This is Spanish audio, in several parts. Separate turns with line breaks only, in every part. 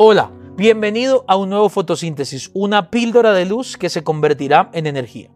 Hola, bienvenido a un nuevo fotosíntesis, una píldora de luz que se convertirá en energía.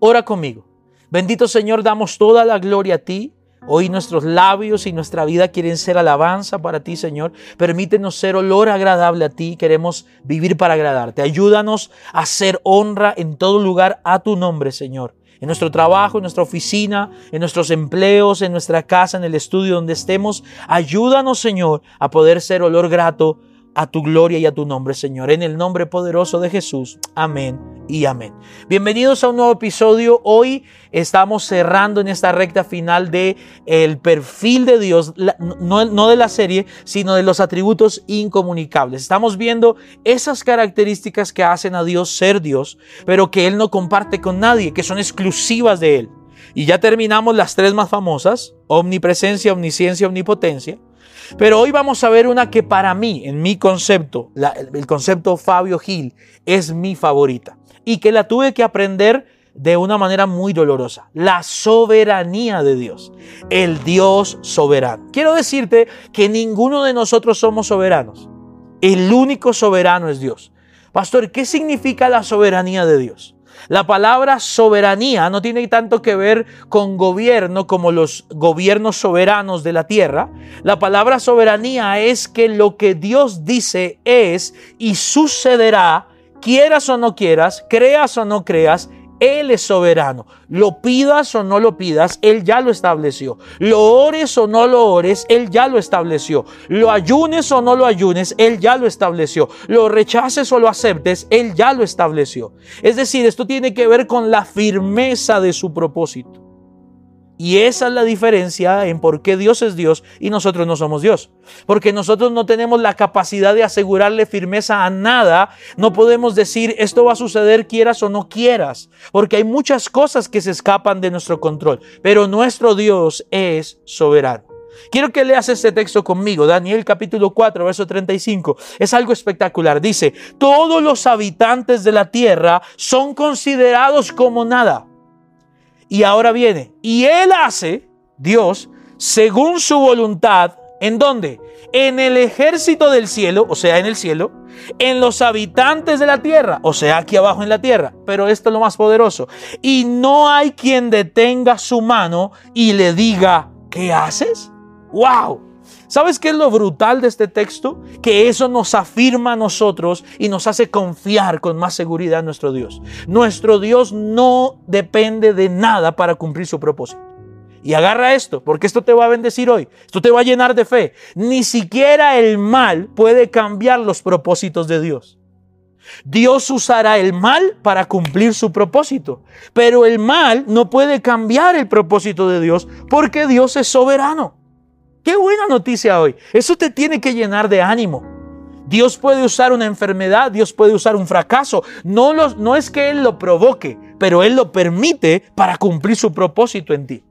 Ora conmigo. Bendito Señor, damos toda la gloria a ti. Hoy nuestros labios y nuestra vida quieren ser alabanza para ti, Señor. Permítenos ser olor agradable a ti. Queremos vivir para agradarte. Ayúdanos a hacer honra en todo lugar a tu nombre, Señor en nuestro trabajo, en nuestra oficina, en nuestros empleos, en nuestra casa, en el estudio donde estemos. Ayúdanos, Señor, a poder ser olor grato a tu gloria y a tu nombre, Señor. En el nombre poderoso de Jesús. Amén y amén. Bienvenidos a un nuevo episodio. Hoy estamos cerrando en esta recta final de el perfil de Dios, no, no de la serie, sino de los atributos incomunicables. Estamos viendo esas características que hacen a Dios ser Dios, pero que Él no comparte con nadie, que son exclusivas de Él. Y ya terminamos las tres más famosas, omnipresencia, omnisciencia, omnipotencia. Pero hoy vamos a ver una que para mí, en mi concepto, el concepto Fabio Gil, es mi favorita. Y que la tuve que aprender de una manera muy dolorosa. La soberanía de Dios. El Dios soberano. Quiero decirte que ninguno de nosotros somos soberanos. El único soberano es Dios. Pastor, ¿qué significa la soberanía de Dios? La palabra soberanía no tiene tanto que ver con gobierno como los gobiernos soberanos de la tierra. La palabra soberanía es que lo que Dios dice es y sucederá, quieras o no quieras, creas o no creas, él es soberano. Lo pidas o no lo pidas, Él ya lo estableció. Lo ores o no lo ores, Él ya lo estableció. Lo ayunes o no lo ayunes, Él ya lo estableció. Lo rechaces o lo aceptes, Él ya lo estableció. Es decir, esto tiene que ver con la firmeza de su propósito. Y esa es la diferencia en por qué Dios es Dios y nosotros no somos Dios. Porque nosotros no tenemos la capacidad de asegurarle firmeza a nada. No podemos decir esto va a suceder quieras o no quieras. Porque hay muchas cosas que se escapan de nuestro control. Pero nuestro Dios es soberano. Quiero que leas este texto conmigo, Daniel capítulo 4, verso 35. Es algo espectacular. Dice, todos los habitantes de la tierra son considerados como nada y ahora viene. Y Él hace, Dios, según su voluntad, ¿en dónde? En el ejército del cielo, o sea, en el cielo, en los habitantes de la tierra, o sea, aquí abajo en la tierra. Pero esto es lo más poderoso. Y no hay quien detenga su mano y le diga, ¿qué haces? ¡Wow! ¿Sabes qué es lo brutal de este texto? Que eso nos afirma a nosotros y nos hace confiar con más seguridad en nuestro Dios. Nuestro Dios no depende de nada para cumplir su propósito. Y agarra esto, porque esto te va a bendecir hoy. Esto te va a llenar de fe. Ni siquiera el mal puede cambiar los propósitos de Dios. Dios usará el mal para cumplir su propósito, pero el mal no puede cambiar el propósito de Dios porque Dios es soberano. Qué buena noticia hoy. Eso te tiene que llenar de ánimo. Dios puede usar una enfermedad, Dios puede usar un fracaso. No, no es que Él lo provoque, pero Él lo permite para cumplir su propósito en ti.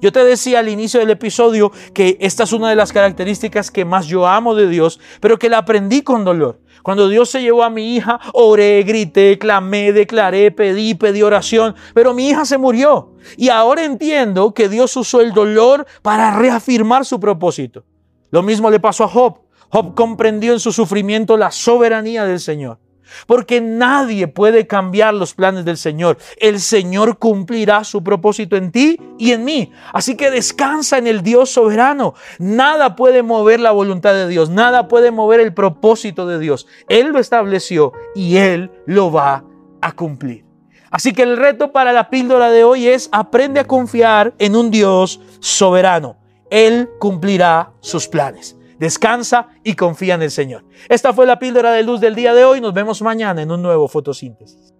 Yo te decía al inicio del episodio que esta es una de las características que más yo amo de Dios, pero que la aprendí con dolor. Cuando Dios se llevó a mi hija, oré, grité, clamé, declaré, pedí, pedí oración, pero mi hija se murió. Y ahora entiendo que Dios usó el dolor para reafirmar su propósito. Lo mismo le pasó a Job. Job comprendió en su sufrimiento la soberanía del Señor. Porque nadie puede cambiar los planes del Señor. El Señor cumplirá su propósito en ti y en mí. Así que descansa en el Dios soberano. Nada puede mover la voluntad de Dios. Nada puede mover el propósito de Dios. Él lo estableció y Él lo va a cumplir. Así que el reto para la píldora de hoy es aprende a confiar en un Dios soberano. Él cumplirá sus planes descansa y confía en el Señor. Esta fue la píldora de luz del día de hoy. Nos vemos mañana en un nuevo fotosíntesis.